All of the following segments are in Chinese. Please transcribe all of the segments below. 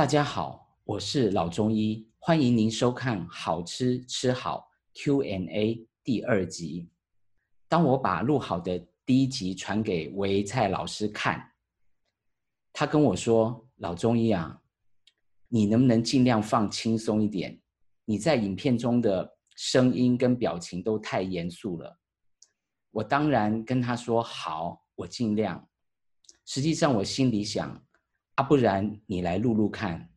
大家好，我是老中医，欢迎您收看《好吃吃好 Q&A》第二集。当我把录好的第一集传给维蔡老师看，他跟我说：“老中医啊，你能不能尽量放轻松一点？你在影片中的声音跟表情都太严肃了。”我当然跟他说：“好，我尽量。”实际上我心里想。啊，不然你来录录看。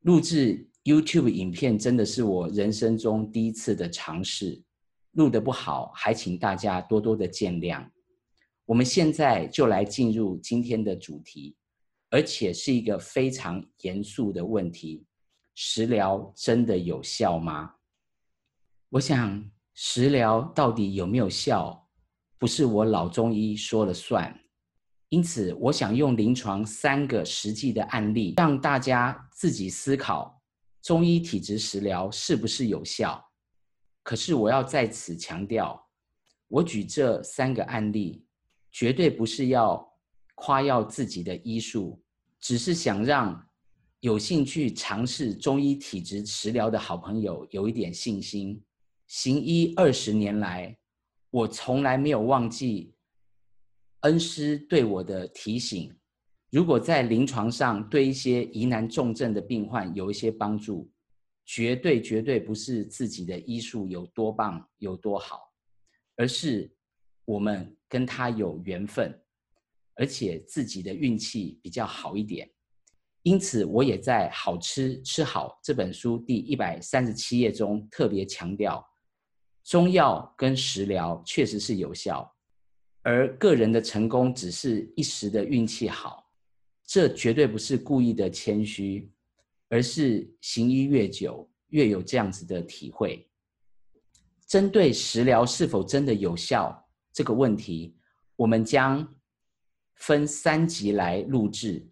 录制 YouTube 影片真的是我人生中第一次的尝试，录的不好，还请大家多多的见谅。我们现在就来进入今天的主题，而且是一个非常严肃的问题：食疗真的有效吗？我想，食疗到底有没有效，不是我老中医说了算。因此，我想用临床三个实际的案例，让大家自己思考中医体质食疗是不是有效。可是，我要在此强调，我举这三个案例，绝对不是要夸耀自己的医术，只是想让有兴趣尝试中医体质食疗的好朋友有一点信心。行医二十年来，我从来没有忘记。恩师对我的提醒：如果在临床上对一些疑难重症的病患有一些帮助，绝对绝对不是自己的医术有多棒有多好，而是我们跟他有缘分，而且自己的运气比较好一点。因此，我也在《好吃吃好》这本书第一百三十七页中特别强调，中药跟食疗确实是有效。而个人的成功只是一时的运气好，这绝对不是故意的谦虚，而是行医越久越有这样子的体会。针对食疗是否真的有效这个问题，我们将分三集来录制。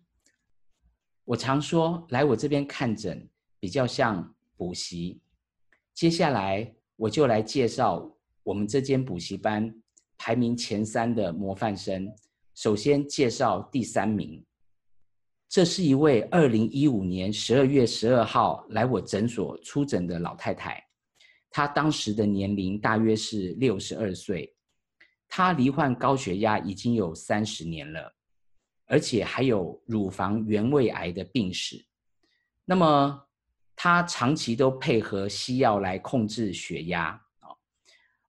我常说，来我这边看诊比较像补习。接下来我就来介绍我们这间补习班。排名前三的模范生，首先介绍第三名。这是一位二零一五年十二月十二号来我诊所出诊的老太太，她当时的年龄大约是六十二岁，她罹患高血压已经有三十年了，而且还有乳房原位癌的病史。那么她长期都配合西药来控制血压。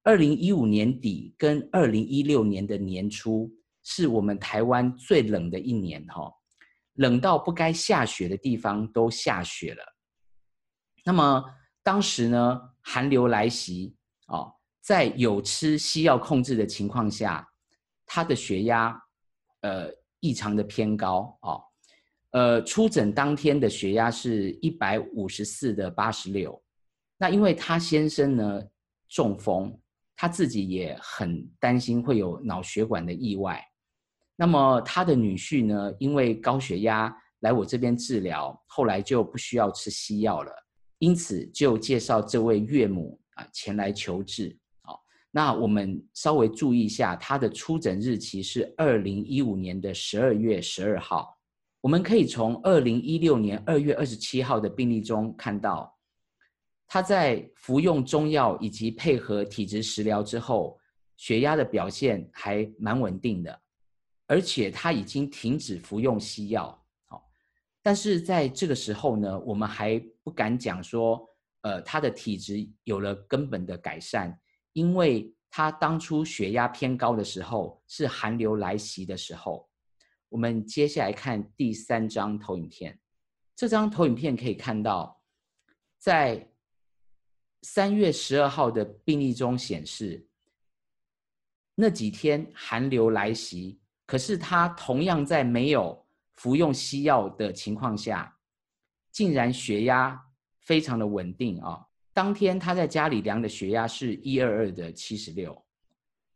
二零一五年底跟二零一六年的年初是我们台湾最冷的一年，哈，冷到不该下雪的地方都下雪了。那么当时呢，寒流来袭，哦，在有吃西药控制的情况下，他的血压呃异常的偏高，哦，呃，出诊当天的血压是一百五十四的八十六。那因为他先生呢中风。他自己也很担心会有脑血管的意外，那么他的女婿呢，因为高血压来我这边治疗，后来就不需要吃西药了，因此就介绍这位岳母啊前来求治。好，那我们稍微注意一下，他的出诊日期是二零一五年的十二月十二号，我们可以从二零一六年二月二十七号的病例中看到。他在服用中药以及配合体质食疗之后，血压的表现还蛮稳定的，而且他已经停止服用西药。好，但是在这个时候呢，我们还不敢讲说，呃，他的体质有了根本的改善，因为他当初血压偏高的时候是寒流来袭的时候。我们接下来看第三张投影片，这张投影片可以看到，在三月十二号的病例中显示，那几天寒流来袭，可是他同样在没有服用西药的情况下，竟然血压非常的稳定啊！当天他在家里量的血压是一二二的七十六，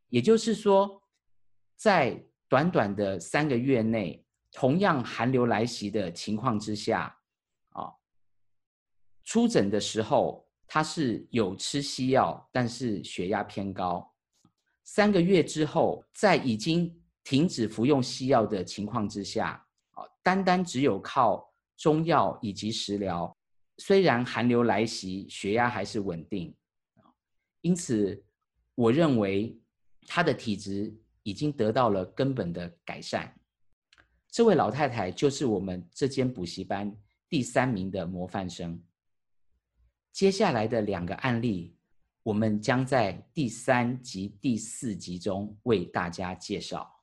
也就是说，在短短的三个月内，同样寒流来袭的情况之下，啊，出诊的时候。他是有吃西药，但是血压偏高。三个月之后，在已经停止服用西药的情况之下，啊，单单只有靠中药以及食疗，虽然寒流来袭，血压还是稳定，因此我认为他的体质已经得到了根本的改善。这位老太太就是我们这间补习班第三名的模范生。接下来的两个案例，我们将在第三集第四集中为大家介绍。